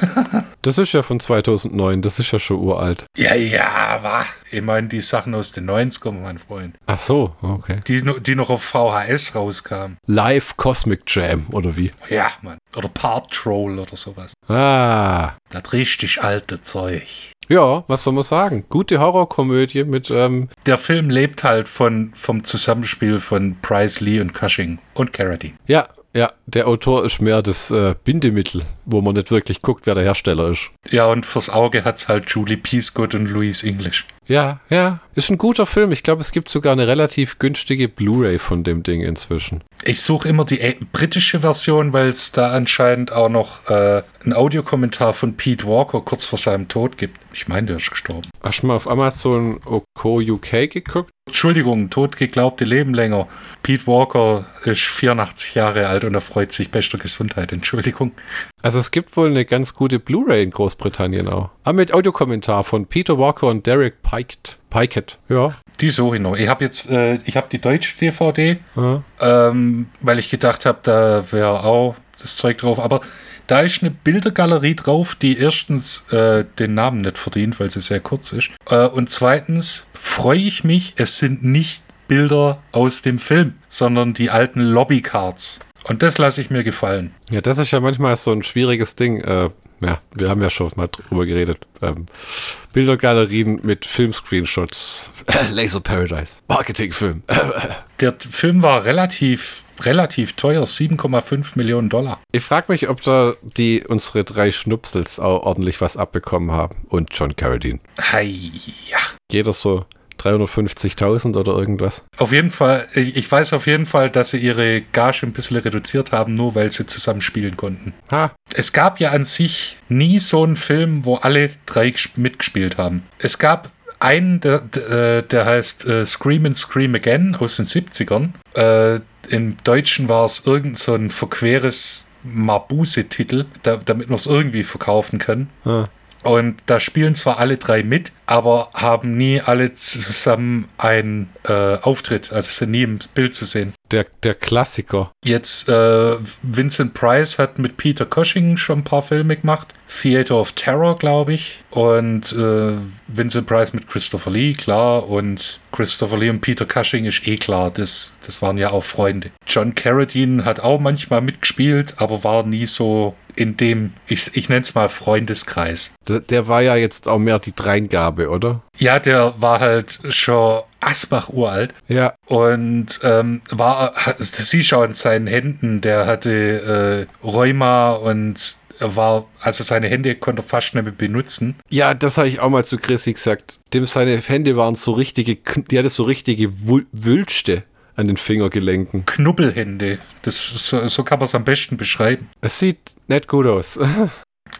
Das ist ja von 2009, das ist ja schon uralt. Ja, ja, war. Ich meine, die Sachen aus den 90ern, mein Freund. Ach so, okay. Die, die noch auf VHS rauskamen. Live Cosmic Jam, oder wie? Ja, Mann. Oder Part Troll oder sowas. Ah, Das richtig alte Zeug. ja, was soll man sagen? Gute Horrorkomödie mit, ähm, Der Film lebt halt von, vom Zusammenspiel von Price Lee und Cushing und Carradine. ja, ja, der Autor ist mehr das äh, Bindemittel, wo man nicht wirklich guckt, wer der Hersteller ist. Ja, und fürs Auge hat's halt Julie Peasgood und Louise English. Ja, ja, ist ein guter Film. Ich glaube, es gibt sogar eine relativ günstige Blu-ray von dem Ding inzwischen. Ich suche immer die äh, britische Version, weil es da anscheinend auch noch äh, einen Audiokommentar von Pete Walker kurz vor seinem Tod gibt. Ich meine, der ist gestorben. Hast du mal auf Amazon Oko UK geguckt? Entschuldigung, totgeglaubte Leben länger. Pete Walker ist 84 Jahre alt und er freut sich bester Gesundheit. Entschuldigung. Also es gibt wohl eine ganz gute Blu-ray in Großbritannien auch. Aber mit Audiokommentar von Peter Walker und Derek Pikett. Pikett, ja. Die suche ich noch. Ich habe jetzt, äh, ich habe die deutsche DVD, ja. ähm, weil ich gedacht habe, da wäre auch das Zeug drauf. Aber da ist eine Bildergalerie drauf, die erstens äh, den Namen nicht verdient, weil sie sehr kurz ist. Äh, und zweitens freue ich mich, es sind nicht Bilder aus dem Film, sondern die alten Lobbycards. Und das lasse ich mir gefallen. Ja, das ist ja manchmal so ein schwieriges Ding. Äh, ja, wir haben ja schon mal drüber geredet. Ähm, Bildergalerien mit Filmscreenshots. Laser Paradise. Marketingfilm. Der Film war relativ, relativ teuer, 7,5 Millionen Dollar. Ich frage mich, ob da die unsere drei Schnupsels auch ordentlich was abbekommen haben. Und John Carradine. Hei, ja. Jeder so 350.000 oder irgendwas. Auf jeden Fall, ich, ich weiß auf jeden Fall, dass sie ihre Gage ein bisschen reduziert haben, nur weil sie zusammen spielen konnten. Ha, Es gab ja an sich nie so einen Film, wo alle drei ges- mitgespielt haben. Es gab einen, der, der, der heißt äh, Scream and Scream Again aus den 70ern. Äh, Im Deutschen war es irgend so ein verqueres Mabuse-Titel, da, damit man es irgendwie verkaufen kann. ha. Und da spielen zwar alle drei mit, aber haben nie alle zusammen einen äh, Auftritt, also sind nie im Bild zu sehen. Der, der Klassiker. Jetzt, äh, Vincent Price hat mit Peter Cushing schon ein paar Filme gemacht. Theater of Terror, glaube ich. Und äh, Vincent Price mit Christopher Lee, klar. Und Christopher Lee und Peter Cushing ist eh klar. Das, das waren ja auch Freunde. John Carradine hat auch manchmal mitgespielt, aber war nie so in dem, ich, ich nenne es mal Freundeskreis. Der, der war ja jetzt auch mehr die Dreingabe, oder? Ja, der war halt schon Asbach uralt. Ja, Und ähm, war, du auch in seinen Händen, der hatte äh, Rheuma und war, also seine Hände konnte er fast nicht mehr benutzen. Ja, das habe ich auch mal zu Chrissy gesagt. Dem seine Hände waren so richtige, Kn- die hatte so richtige Wülste an den Fingergelenken. Knubbelhände, das, so, so kann man es am besten beschreiben. Es sieht nicht gut aus.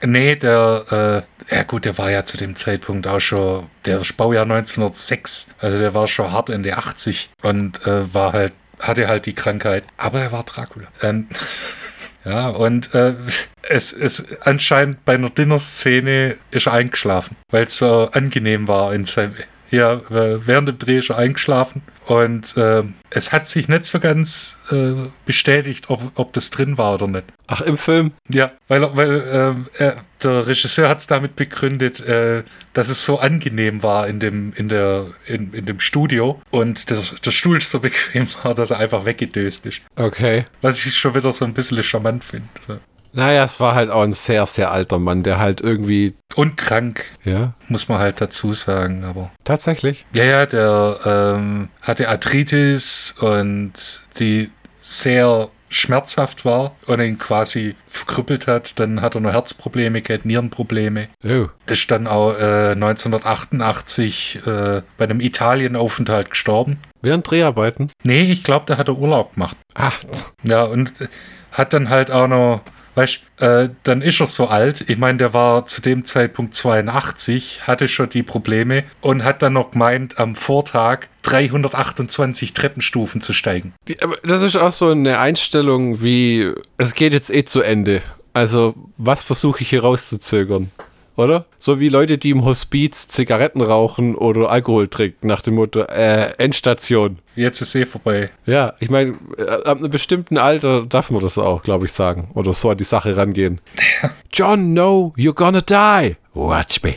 Nee, der, äh, ja gut, der war ja zu dem Zeitpunkt auch schon, der Baujahr 1906, also der war schon hart Ende 80 und äh, war halt, hatte halt die Krankheit, aber er war Dracula. Ähm, ja, und äh, es ist anscheinend bei einer Dinner-Szene ist er eingeschlafen, weil es so angenehm war in seinem, ja, äh, während dem Dreh ist er eingeschlafen und äh, es hat sich nicht so ganz äh, bestätigt, ob, ob das drin war oder nicht. Ach, im Film? Ja, weil, weil ähm, er, der Regisseur hat es damit begründet, äh, dass es so angenehm war in dem, in der, in, in dem Studio und der, der Stuhl so bequem war, dass er einfach weggedöst ist. Okay. Was ich schon wieder so ein bisschen charmant finde. So. Naja, es war halt auch ein sehr, sehr alter Mann, der halt irgendwie, Und krank, ja, muss man halt dazu sagen, aber. tatsächlich. Ja, ja, der ähm, hatte Arthritis und die sehr schmerzhaft war und ihn quasi verkrüppelt hat. Dann hat er noch Herzprobleme gehabt, Nierenprobleme. Oh. Ist dann auch äh, 1988 äh, bei einem Italienaufenthalt gestorben. Während Dreharbeiten? Nee, ich glaube, da hat er Urlaub gemacht. Ach, Ja, und hat dann halt auch noch, weißt äh, dann ist er so alt. Ich meine, der war zu dem Zeitpunkt 82, hatte schon die Probleme und hat dann noch gemeint, am Vortag 328 Treppenstufen zu steigen. Das ist auch so eine Einstellung wie, es geht jetzt eh zu Ende. Also, was versuche ich hier rauszuzögern? Oder? So wie Leute, die im Hospiz Zigaretten rauchen oder Alkohol trinken, nach dem Motto, äh, Endstation. Jetzt ist eh vorbei. Ja, ich meine, äh, ab einem bestimmten Alter darf man das auch, glaube ich, sagen. Oder so an die Sache rangehen. John, no, you're gonna die. Watch me.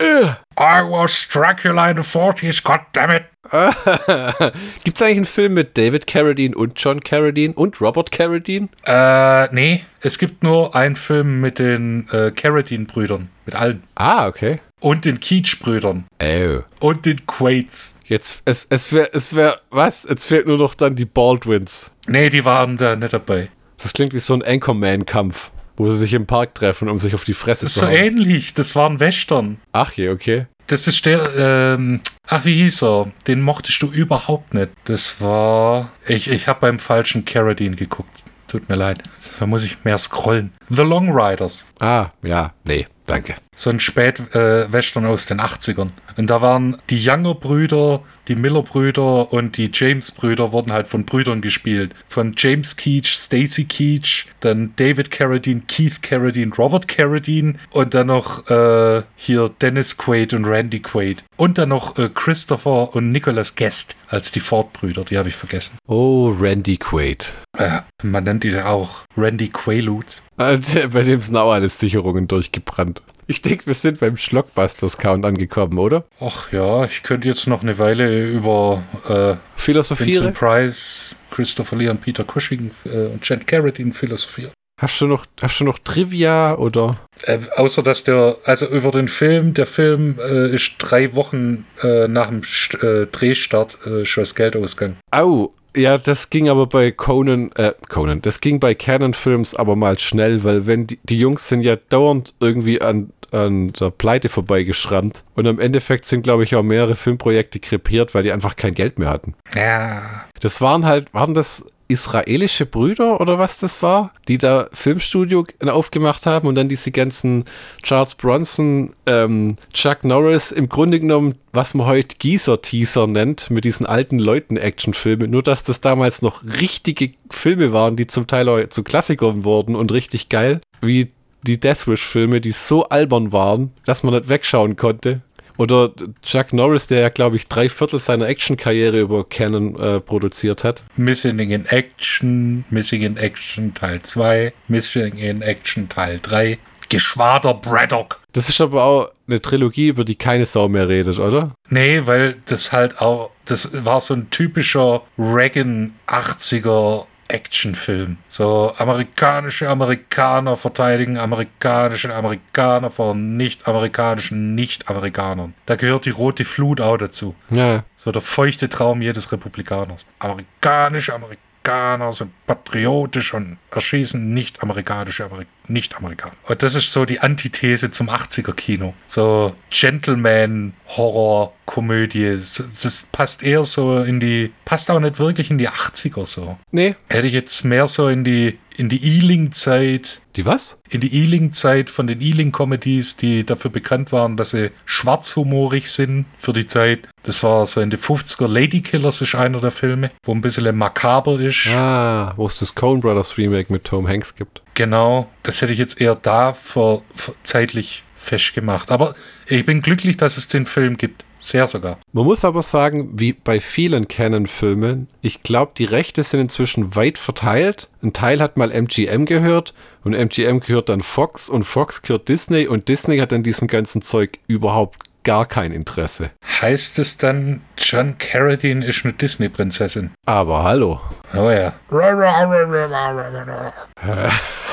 I was Dracula in the 40s, goddammit. Gibt es eigentlich einen Film mit David Carradine und John Carradine und Robert Carradine? Äh, nee, es gibt nur einen Film mit den äh, Carradine-Brüdern. Mit allen. Ah, okay. Und den Keach-Brüdern. Oh. Und den Quates. Jetzt, es, es wäre, es wäre, was? Jetzt fehlt nur noch dann die Baldwins. Nee, die waren da nicht dabei. Das klingt wie so ein Anchorman-Kampf, wo sie sich im Park treffen, um sich auf die Fresse Das ist zu so hauen. ähnlich. Das waren Western. Ach je, okay. Das ist der, ähm, ach, wie hieß er? Den mochtest du überhaupt nicht. Das war, ich, ich habe beim falschen Carradine geguckt. Tut mir leid. Da muss ich mehr scrollen. The Long Riders. Ah, ja, nee, danke. So ein Spätwestern aus den 80ern. Und da waren die Younger-Brüder, die Miller-Brüder und die James-Brüder wurden halt von Brüdern gespielt. Von James Keach, Stacy Keach, dann David Carradine, Keith Carradine, Robert Carradine und dann noch äh, hier Dennis Quaid und Randy Quaid. Und dann noch äh, Christopher und Nicholas Guest als die Ford-Brüder, die habe ich vergessen. Oh, Randy Quaid. Äh, man nennt die auch Randy Quaaludes. Bei dem sind auch alle Sicherungen durchgebrannt. Ich denke, wir sind beim Schlockbusters-Count angekommen, oder? Ach ja, ich könnte jetzt noch eine Weile über äh, Philosophiere? Vincent Price, Christopher Lee und Peter Cushing äh, und Jen Carradine philosophieren. Hast du noch, hast du noch Trivia oder? Äh, außer dass der, also über den Film, der Film äh, ist drei Wochen äh, nach dem St äh, Drehstart äh, schon das Geld ausgegangen. Au, ja, das ging aber bei Conan, äh, Conan, das ging bei Canon Films aber mal schnell, weil wenn die, die Jungs sind ja dauernd irgendwie an, an der Pleite vorbeigeschrammt und im Endeffekt sind, glaube ich, auch mehrere Filmprojekte krepiert, weil die einfach kein Geld mehr hatten. Ja. Das waren halt, waren das israelische Brüder oder was das war, die da Filmstudio aufgemacht haben und dann diese ganzen Charles Bronson, ähm, Chuck Norris, im Grunde genommen, was man heute Geezer-Teaser nennt, mit diesen alten Leuten-Actionfilmen, nur dass das damals noch richtige Filme waren, die zum Teil auch zu Klassikern wurden und richtig geil, wie die Deathwish-Filme, die so albern waren, dass man nicht wegschauen konnte. Oder Chuck Norris, der ja, glaube ich, drei Viertel seiner Actionkarriere über Canon äh, produziert hat. Missing in Action, Missing in Action Teil 2, Missing in Action Teil 3, Geschwader Braddock. Das ist aber auch eine Trilogie, über die keine Sau mehr redet, oder? Nee, weil das halt auch, das war so ein typischer Reagan 80er Actionfilm. So amerikanische Amerikaner verteidigen amerikanische Amerikaner vor nicht-amerikanischen Nicht-Amerikanern. Da gehört die rote Flut auch dazu. Ja. So der feuchte Traum jedes Republikaners. Amerikanische Amerikaner sind patriotisch und erschießen nicht-amerikanische Ameri Nicht-Amerikaner. Und das ist so die Antithese zum 80er-Kino. So Gentleman-Horror-Komödie. Das passt eher so in die, passt auch nicht wirklich in die 80er so. Nee. Hätte ich jetzt mehr so in die, in die Ealing-Zeit Die was? in die Ealing-Zeit von den Ealing-Comedies, die dafür bekannt waren, dass sie schwarzhumorig sind für die Zeit. Das war so in den 50er. Lady Killers ist einer der Filme, wo ein bisschen makaber ist. Ah, wo es das Coen Brothers Remake mit Tom Hanks gibt. Genau, das hätte ich jetzt eher da für, für zeitlich festgemacht. Aber ich bin glücklich, dass es den Film gibt. Sehr sogar. Man muss aber sagen, wie bei vielen Canon-Filmen, ich glaube, die Rechte sind inzwischen weit verteilt. Ein Teil hat mal MGM gehört und MGM gehört dann Fox und Fox gehört Disney und Disney hat an diesem ganzen Zeug überhaupt gar kein Interesse. Heißt es dann, John Carradine ist eine Disney-Prinzessin? Aber hallo. Oh ja.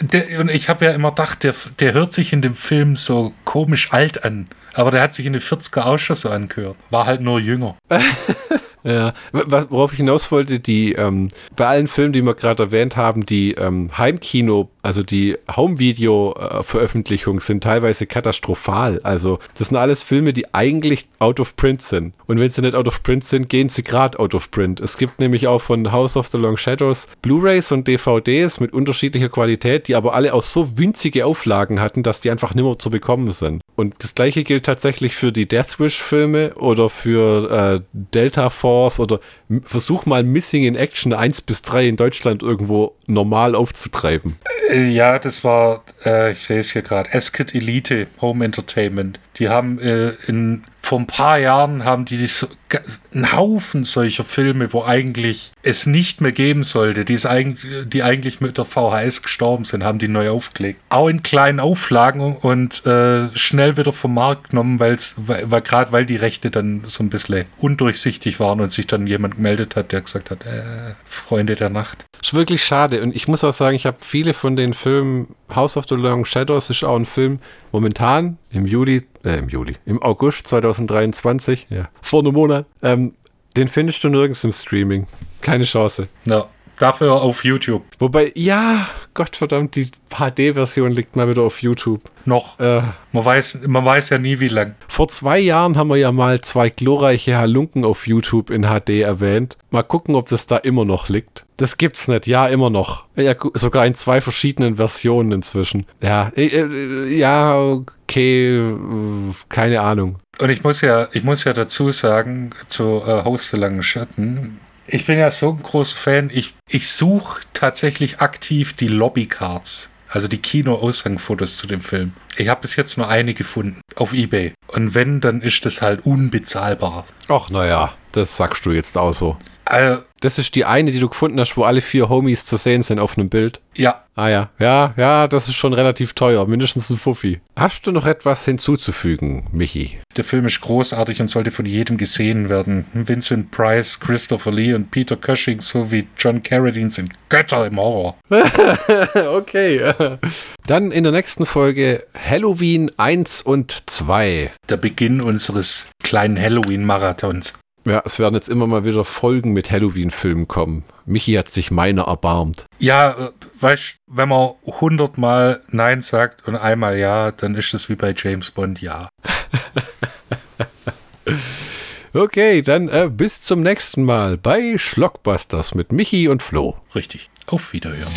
Der, und ich habe ja immer gedacht, der, der hört sich in dem Film so komisch alt an. Aber der hat sich in den 40er auch schon so angehört. War halt nur jünger. Ja, worauf ich hinaus wollte, die ähm, bei allen Filmen, die wir gerade erwähnt haben, die ähm, Heimkino, also die Home-Video-Veröffentlichungen sind teilweise katastrophal. Also das sind alles Filme, die eigentlich out of print sind. Und wenn sie nicht out of print sind, gehen sie gerade out of print. Es gibt nämlich auch von House of the Long Shadows Blu-rays und DVDs mit unterschiedlicher Qualität, die aber alle auch so winzige Auflagen hatten, dass die einfach nimmer zu bekommen sind. Und das gleiche gilt tatsächlich für die Death Wish-Filme oder für äh, Delta Force oder versuch mal Missing in Action 1 bis 3 in Deutschland irgendwo normal aufzutreiben. Äh, ja, das war, äh, ich sehe es hier gerade, Eskid Elite Home Entertainment. Die haben äh, in vor ein paar Jahren haben die so, einen Haufen solcher Filme, wo eigentlich es nicht mehr geben sollte, die, eigentlich, die eigentlich mit der VHS gestorben sind, haben die neu aufgelegt. Auch in kleinen Auflagen und äh, schnell wieder vom Markt genommen, weil's, weil, weil gerade weil die Rechte dann so ein bisschen undurchsichtig waren und sich dann jemand gemeldet hat, der gesagt hat, äh, Freunde der Nacht. Ist wirklich schade und ich muss auch sagen, ich habe viele von den Filmen, House of the Long Shadows ist auch ein Film, momentan im Juli, äh, im Juli, im August 2023, ja, vor einem Monat, ähm, den findest du nirgends im Streaming. Keine Chance. Ja. Dafür auf YouTube. Wobei, ja, Gottverdammt, die HD-Version liegt mal wieder auf YouTube. Noch. Äh, man, weiß, man weiß ja nie, wie lang. Vor zwei Jahren haben wir ja mal zwei glorreiche Halunken auf YouTube in HD erwähnt. Mal gucken, ob das da immer noch liegt. Das gibt's nicht. Ja, immer noch. Ja, sogar in zwei verschiedenen Versionen inzwischen. Ja, äh, äh, ja, okay, äh, keine Ahnung. Und ich muss ja, ich muss ja dazu sagen, zu äh, Haus der langen Schatten, ich bin ja so ein großer Fan. Ich, ich suche tatsächlich aktiv die Lobbycards, also die Kino-Aushangfotos zu dem Film. Ich habe bis jetzt nur eine gefunden auf Ebay. Und wenn, dann ist das halt unbezahlbar. Ach, naja, das sagst du jetzt auch so. Also, das ist die eine, die du gefunden hast, wo alle vier Homies zu sehen sind auf einem Bild. Ja. Ah ja, ja, ja, das ist schon relativ teuer, mindestens ein Fuffi. Hast du noch etwas hinzuzufügen, Michi? Der Film ist großartig und sollte von jedem gesehen werden. Vincent Price, Christopher Lee und Peter Cushing sowie John Carradine sind Götter im Horror. okay. Dann in der nächsten Folge Halloween 1 und 2. Der Beginn unseres kleinen Halloween-Marathons. Ja, es werden jetzt immer mal wieder Folgen mit Halloween-Filmen kommen. Michi hat sich meiner erbarmt. Ja, äh, weißt wenn man hundertmal Nein sagt und einmal Ja, dann ist es wie bei James Bond Ja. okay, dann äh, bis zum nächsten Mal bei Schlockbusters mit Michi und Flo. Richtig. Auf Wiederhören.